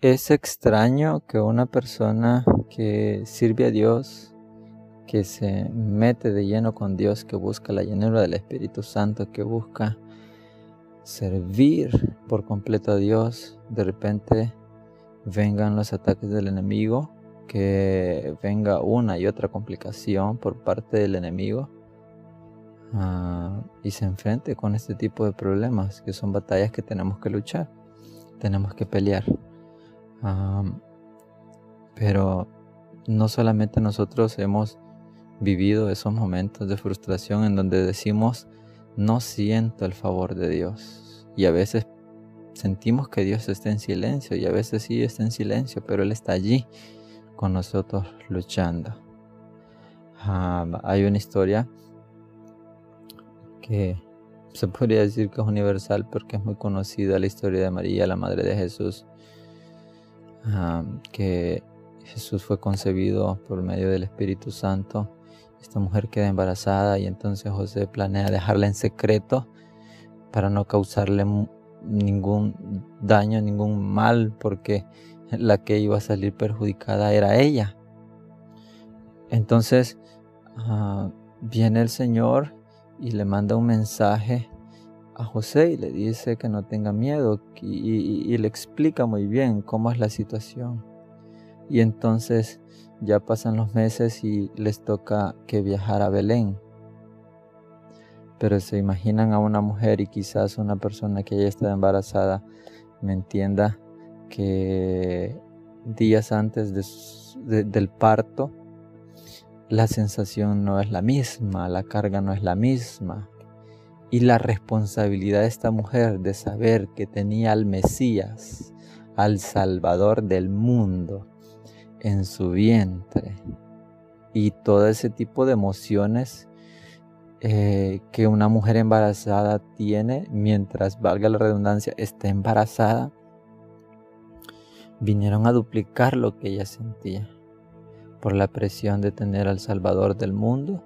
es extraño que una persona que sirve a Dios, que se mete de lleno con Dios, que busca la llenura del Espíritu Santo, que busca servir por completo a Dios, de repente vengan los ataques del enemigo, que venga una y otra complicación por parte del enemigo ah, y se enfrente con este tipo de problemas, que son batallas que tenemos que luchar, tenemos que pelear. Pero no solamente nosotros hemos vivido esos momentos de frustración en donde decimos, no siento el favor de Dios. Y a veces sentimos que Dios está en silencio y a veces sí está en silencio, pero Él está allí con nosotros luchando. Hay una historia que se podría decir que es universal porque es muy conocida la historia de María, la Madre de Jesús, que Jesús fue concebido por medio del Espíritu Santo. Esta mujer queda embarazada y entonces José planea dejarla en secreto para no causarle ningún daño, ningún mal, porque la que iba a salir perjudicada era ella. Entonces ah, viene el Señor y le manda un mensaje a José y le dice que no tenga miedo y, le explica muy bien cómo es la situación. Y entonces ya pasan los meses y les toca que viajar a Belén. Pero se imaginan a una mujer y quizás una persona que ya está embarazada me entienda que días antes del parto la sensación no es la misma, la carga no es la misma. Y la responsabilidad de esta mujer de saber que tenía al Mesías, al Salvador del mundo, en su vientre. Y todo ese tipo de emociones eh, que una mujer embarazada tiene mientras, valga la redundancia, está embarazada, vinieron a duplicar lo que ella sentía por la presión de tener al Salvador del mundo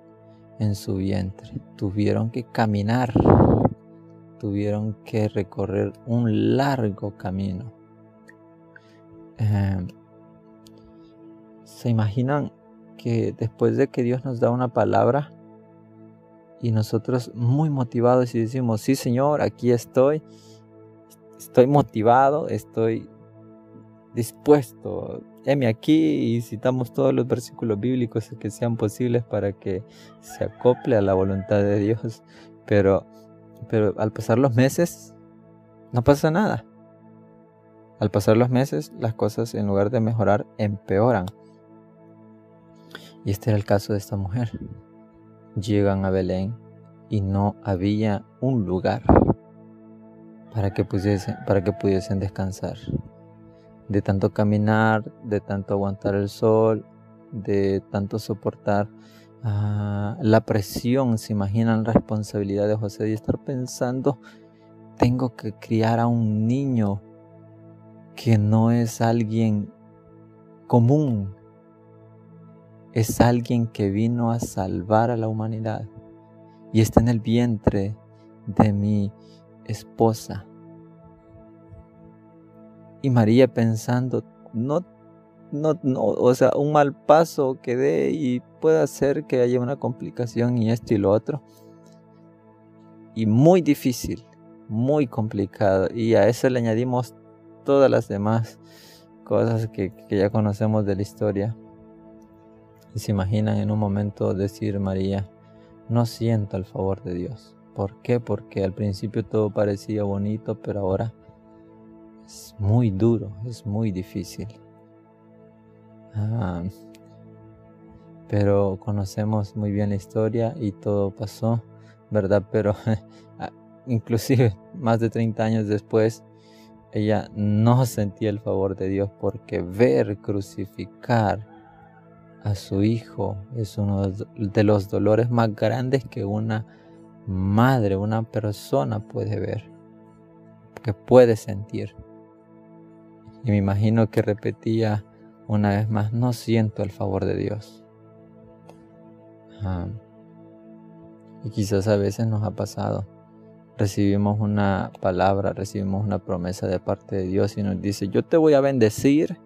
en su vientre. Tuvieron que caminar, tuvieron que recorrer un largo camino. Em, ¿Se imaginan que después de que Dios nos da una palabra y nosotros muy motivados y decimos, sí Señor, aquí estoy, estoy motivado, estoy dispuesto. Heme aquí y citamos todos los versículos bíblicos que sean posibles para que se acople a la voluntad de Dios. Pero, pero al pasar los meses, no pasa nada. Al pasar los meses, las cosas en lugar de mejorar, empeoran. Y este era el caso de esta mujer. Llegan a Belén y no había un lugar para que, pudiesen, para que pudiesen descansar de tanto caminar, de tanto aguantar el sol, de tanto soportar ah, la presión, se imaginan la responsabilidad de José de estar pensando, tengo que criar a un niño que no es alguien común, es alguien que vino a salvar a la humanidad y está en el vientre de mi esposa. Y María pensando, no, no, no, o sea, un mal paso que dé y puede hacer que haya una complicación y esto y lo otro. Y muy difícil, muy complicado. Y a eso le añadimos todas las demás cosas que, que ya conocemos de la historia. Y se imaginan en un momento decir María, no siento el favor de Dios. ¿Por qué? Porque al principio todo parecía bonito, pero ahora es muy duro, es muy difícil. Ah, pero conocemos muy bien la historia y todo pasó, ¿verdad? Pero ah, inclusive más de 30 años después, ella no sentía el favor de Dios porque ver crucificar a su hijo es uno de los dolores más grandes que una madre, una persona puede ver, que puede sentir. Y me imagino que repetía una vez más, no siento el favor de Dios. y quizás a veces nos ha pasado. Recibimos una palabra, recibimos una promesa de parte de Dios y nos dice, yo te voy a bendecir,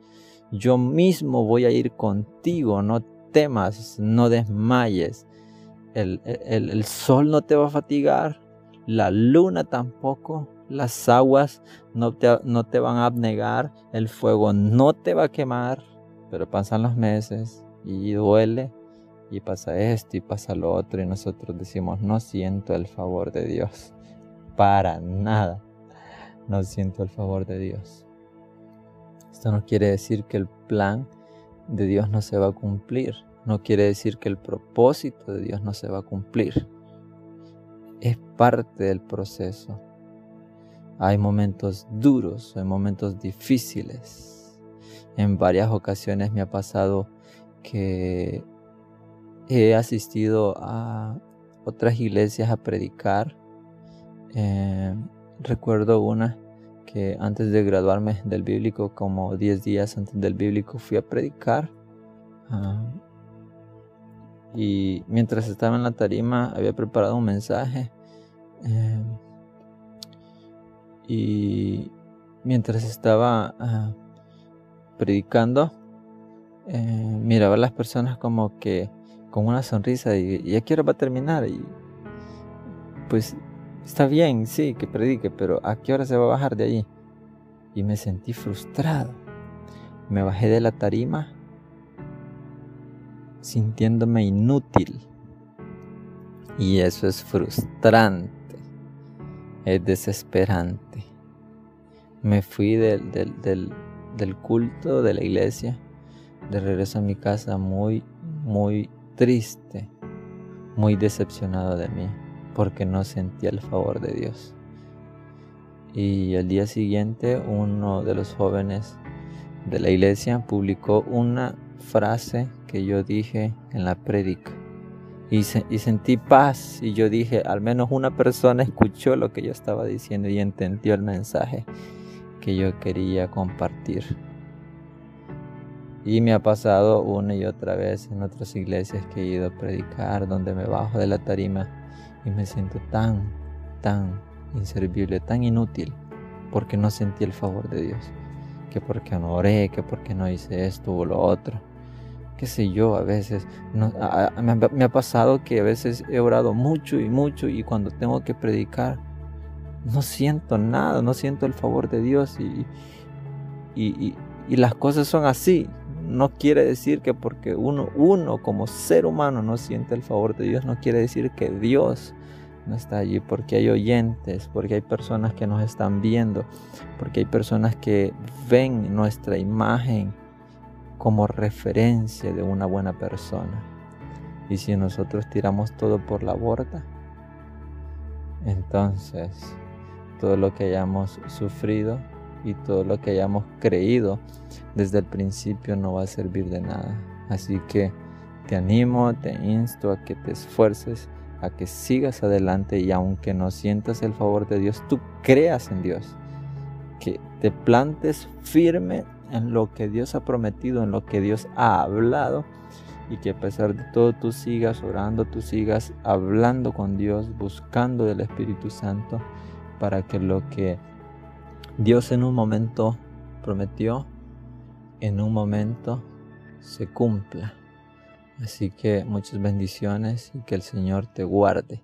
yo mismo voy a ir contigo, no temas, no desmayes, el, el sol no te va a fatigar, la luna tampoco, las aguas no te, no te van a abnegar, el fuego no te va a quemar, pero pasan los meses y duele y pasa esto y pasa lo otro y nosotros decimos, no siento el favor de Dios, para nada, no siento el favor de Dios. Esto no quiere decir que el plan de Dios no se va a cumplir, no quiere decir que el propósito de Dios no se va a cumplir. Es parte del proceso. Hay momentos duros, hay momentos difíciles. En varias ocasiones me ha pasado que he asistido a otras iglesias a predicar. Eh, recuerdo una que antes de graduarme del bíblico, como 10 días antes del bíblico, fui a predicar. Ah, y mientras estaba en la tarima había preparado un mensaje. Eh, y mientras estaba ah, predicando, eh, miraba a las personas como que con una sonrisa y, ya quiero va a terminar? Y pues está bien, sí, que predique, pero ¿a qué hora se va a bajar de allí? Y me sentí frustrado. Me bajé de la tarima sintiéndome inútil. Y eso es frustrante es desesperante. Me fui del, del, culto de la iglesia, de regreso a mi casa muy, muy triste, muy decepcionado de mí, porque no sentía el favor de Dios. Y al día siguiente uno de los jóvenes de la iglesia publicó una frase que yo dije en la prédica y, sentí paz y yo dije, al menos una persona escuchó lo que yo estaba diciendo y entendió el mensaje que yo quería compartir. Y me ha pasado una y otra vez en otras iglesias que he ido a predicar, donde me bajo de la tarima y me siento tan, tan inservible, tan inútil, porque no sentí el favor de Dios, que porque no oré, que porque no hice esto o lo otro qué sé yo, a veces me, ha pasado que a veces he orado mucho y mucho y cuando tengo que predicar no siento nada, no siento el favor de Dios y, y, y, las cosas son así. No quiere decir que porque uno, uno como ser humano no siente el favor de Dios, no quiere decir que Dios no está allí, porque hay oyentes, porque hay personas que nos están viendo, porque hay personas que ven nuestra imagen como referencia de una buena persona. Y si nosotros tiramos todo por la borda, entonces todo lo que hayamos sufrido y todo lo que hayamos creído desde el principio no va a servir de nada. Así que te animo, te insto a que te esfuerces, a que sigas adelante y aunque no sientas el favor de Dios, tú creas en Dios. Que te plantes firme en lo que Dios ha prometido, en lo que Dios ha hablado y que a pesar de todo tú sigas orando, tú sigas hablando con Dios, buscando del Espíritu Santo para que lo que Dios en un momento prometió, en un momento se cumpla. Así que muchas bendiciones y que el Señor te guarde.